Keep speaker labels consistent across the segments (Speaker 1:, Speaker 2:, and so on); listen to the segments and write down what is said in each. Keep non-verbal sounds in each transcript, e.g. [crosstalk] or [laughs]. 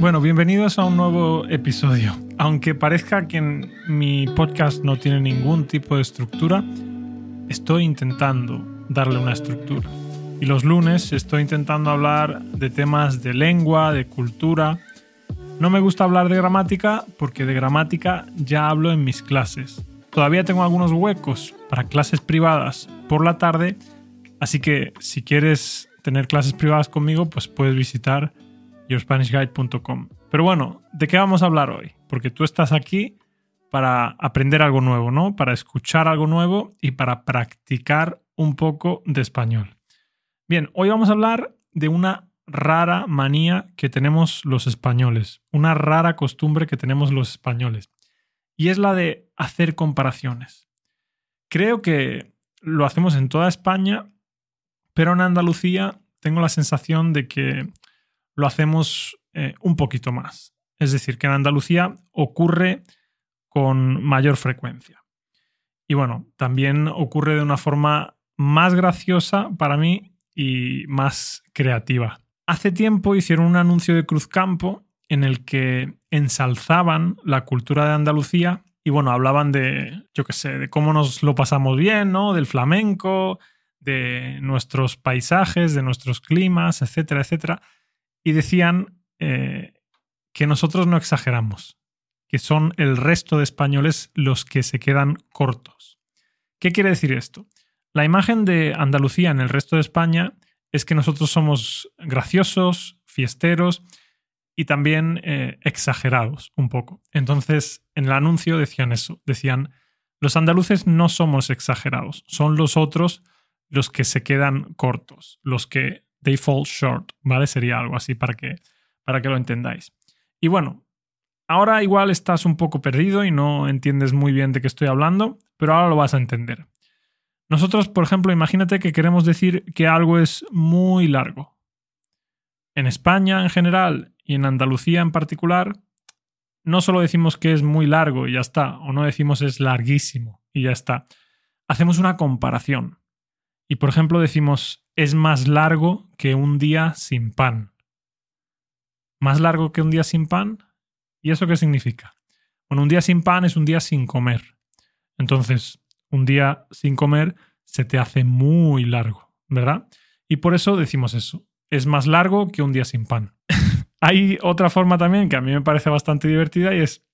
Speaker 1: Bueno, bienvenidos a un nuevo episodio. Aunque parezca que mi podcast no tiene ningún tipo de estructura, estoy intentando darle una estructura. Y los lunes estoy intentando hablar de temas de lengua, de cultura. No me gusta hablar de gramática porque de gramática ya hablo en mis clases. Todavía tengo algunos huecos para clases privadas por la tarde, así que si quieres tener clases privadas conmigo, pues puedes visitar yourspanishguide.com. Pero bueno, ¿de qué vamos a hablar hoy? Porque tú estás aquí para aprender algo nuevo, ¿no? Para escuchar algo nuevo y para practicar un poco de español. Bien, hoy vamos a hablar de una rara manía que tenemos los españoles, una rara costumbre que tenemos los españoles, y es la de hacer comparaciones. Creo que lo hacemos en toda España, pero en Andalucía tengo la sensación de que lo hacemos eh, un poquito más. Es decir, que en Andalucía ocurre con mayor frecuencia. Y bueno, también ocurre de una forma más graciosa para mí y más creativa. Hace tiempo hicieron un anuncio de Cruzcampo en el que ensalzaban la cultura de Andalucía y bueno, hablaban de, yo qué sé, de cómo nos lo pasamos bien, ¿no? Del flamenco, de nuestros paisajes, de nuestros climas, etcétera, etcétera y decían eh, que nosotros no exageramos, que son el resto de españoles los que se quedan cortos. ¿Qué quiere decir esto? La imagen de Andalucía en el resto de España es que nosotros somos graciosos, fiesteros y también eh, exagerados un poco. Entonces, en el anuncio decían eso, decían, los andaluces no somos exagerados, son los otros los que se quedan cortos, los que they fall short, ¿vale? Sería algo así para que, para que lo entendáis. Y bueno, ahora igual estás un poco perdido y no entiendes muy bien de qué estoy hablando, pero ahora lo vas a entender. Nosotros, por ejemplo, imagínate que queremos decir que algo es muy largo. En España en general y en Andalucía en particular, no solo decimos que es muy largo y ya está, o no decimos es larguísimo y ya está. Hacemos una comparación. Y por ejemplo decimos es más largo que un día sin pan. ¿Más largo que un día sin pan? ¿Y eso qué significa? Bueno, un día sin pan es un día sin comer. Entonces, un día sin comer se te hace muy largo, ¿verdad? Y por eso decimos eso. Es más largo que un día sin pan. [laughs] Hay otra forma también que a mí me parece bastante divertida y es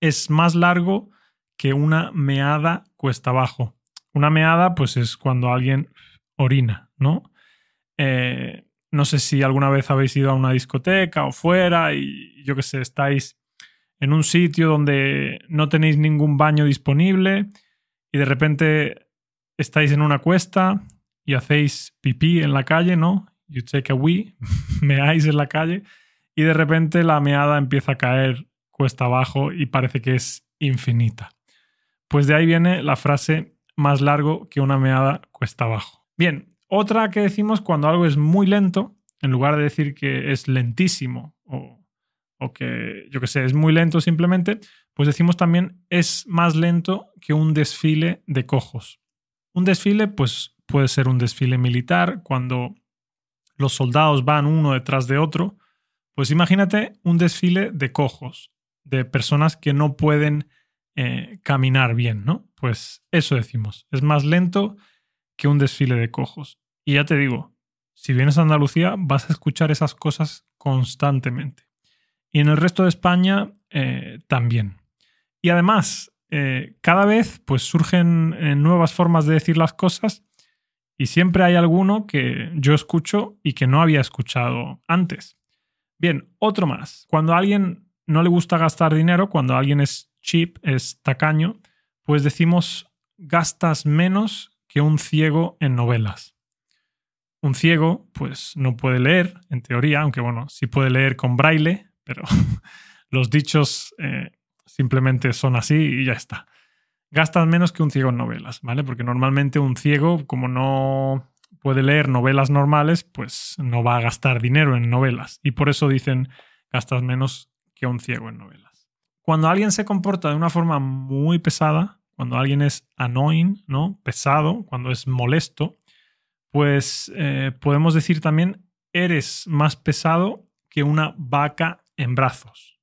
Speaker 1: es más largo que una meada cuesta abajo. Una meada, pues es cuando alguien orina, ¿no? Eh, no sé si alguna vez habéis ido a una discoteca o fuera y yo qué sé, estáis en un sitio donde no tenéis ningún baño disponible y de repente estáis en una cuesta y hacéis pipí en la calle, ¿no? You take a wee, [laughs] meáis en la calle y de repente la meada empieza a caer cuesta abajo y parece que es infinita. Pues de ahí viene la frase más largo que una meada cuesta abajo. Bien, otra que decimos cuando algo es muy lento, en lugar de decir que es lentísimo o, que, yo que sé, es muy lento simplemente, pues decimos también es más lento que un desfile de cojos. Un desfile, pues puede ser un desfile militar, cuando los soldados van uno detrás de otro. Pues imagínate un desfile de cojos, de personas que no pueden eh, caminar bien, ¿no? Pues eso decimos, es más lento que un desfile de cojos. Y ya te digo, si vienes a Andalucía vas a escuchar esas cosas constantemente. Y en el resto de España eh, también. Y además, eh, cada vez pues surgen eh, nuevas formas de decir las cosas y siempre hay alguno que yo escucho y que no había escuchado antes. Bien, otro más. Cuando a alguien no le gusta gastar dinero, cuando alguien es cheap, es tacaño, pues decimos gastas menos que un ciego en novelas. Un ciego, pues no puede leer, en teoría, aunque bueno, sí puede leer con braille, pero [laughs] los dichos eh, simplemente son así y ya está. Gastas menos que un ciego en novelas, ¿vale? Porque normalmente un ciego, como no puede leer novelas normales, pues no va a gastar dinero en novelas. Y por eso dicen gastas menos que un ciego en novelas. Cuando alguien se comporta de una forma muy pesada, cuando alguien es annoying, ¿no? Pesado, cuando es molesto, pues eh, podemos decir también eres más pesado que una vaca en brazos.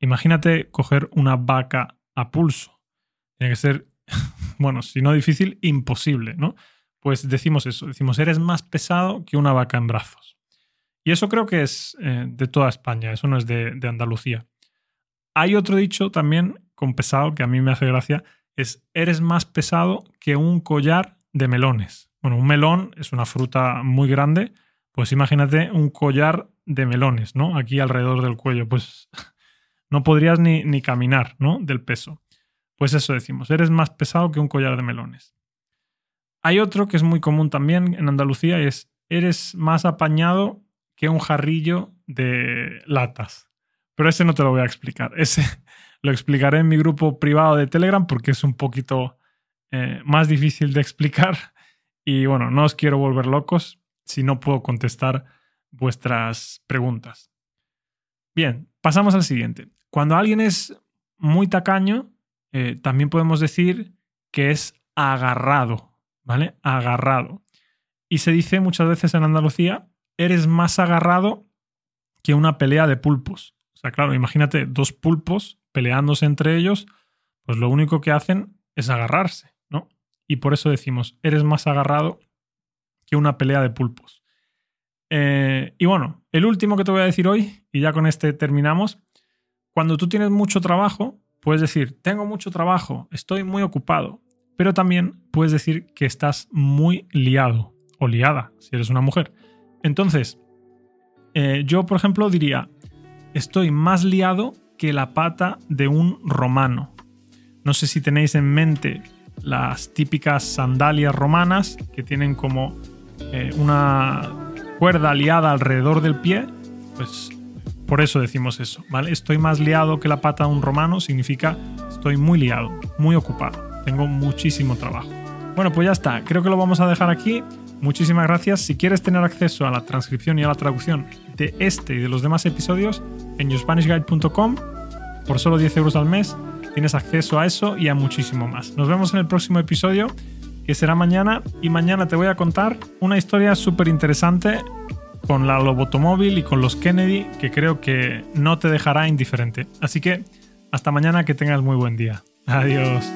Speaker 1: Imagínate coger una vaca a pulso. Tiene que ser, [laughs] bueno, si no difícil, imposible, ¿no? Pues decimos eso, decimos, eres más pesado que una vaca en brazos. Y eso creo que es eh, de toda España, eso no es de, de Andalucía. Hay otro dicho también con pesado que a mí me hace gracia, es eres más pesado que un collar de melones. Bueno, un melón es una fruta muy grande, pues imagínate un collar de melones, ¿no? Aquí alrededor del cuello, pues [laughs] no podrías ni, ni caminar, ¿no? Del peso. Pues eso decimos, eres más pesado que un collar de melones. Hay otro que es muy común también en Andalucía es eres más apañado que un jarrillo de latas. Pero ese no te lo voy a explicar. Ese [laughs] lo explicaré en mi grupo privado de Telegram porque es un poquito eh, más difícil de explicar. Y bueno, no os quiero volver locos si no puedo contestar vuestras preguntas. Bien, pasamos al siguiente. Cuando alguien es muy tacaño, eh, también podemos decir que es agarrado, ¿vale? Agarrado. Y se dice muchas veces en Andalucía, eres más agarrado que una pelea de pulpos. O sea, claro, imagínate dos pulpos peleándose entre ellos, pues lo único que hacen es agarrarse, ¿no? Y por eso decimos, eres más agarrado que una pelea de pulpos. Eh, y bueno, el último que te voy a decir hoy, y ya con este terminamos, cuando tú tienes mucho trabajo, puedes decir, tengo mucho trabajo, estoy muy ocupado, pero también puedes decir que estás muy liado o liada, si eres una mujer. Entonces, eh, yo, por ejemplo, diría, estoy más liado que la pata de un romano. No sé si tenéis en mente las típicas sandalias romanas que tienen como eh, una cuerda liada alrededor del pie, pues por eso decimos eso, ¿vale? Estoy más liado que la pata de un romano significa estoy muy liado, muy ocupado, tengo muchísimo trabajo. Bueno, pues ya está, creo que lo vamos a dejar aquí. Muchísimas gracias. Si quieres tener acceso a la transcripción y a la traducción de este y de los demás episodios, en yourspanishguide.com, por solo 10 euros al mes, tienes acceso a eso y a muchísimo más. Nos vemos en el próximo episodio, que será mañana, y mañana te voy a contar una historia súper interesante con la Lobotomóvil y con los Kennedy, que creo que no te dejará indiferente. Así que hasta mañana, que tengas muy buen día. Adiós.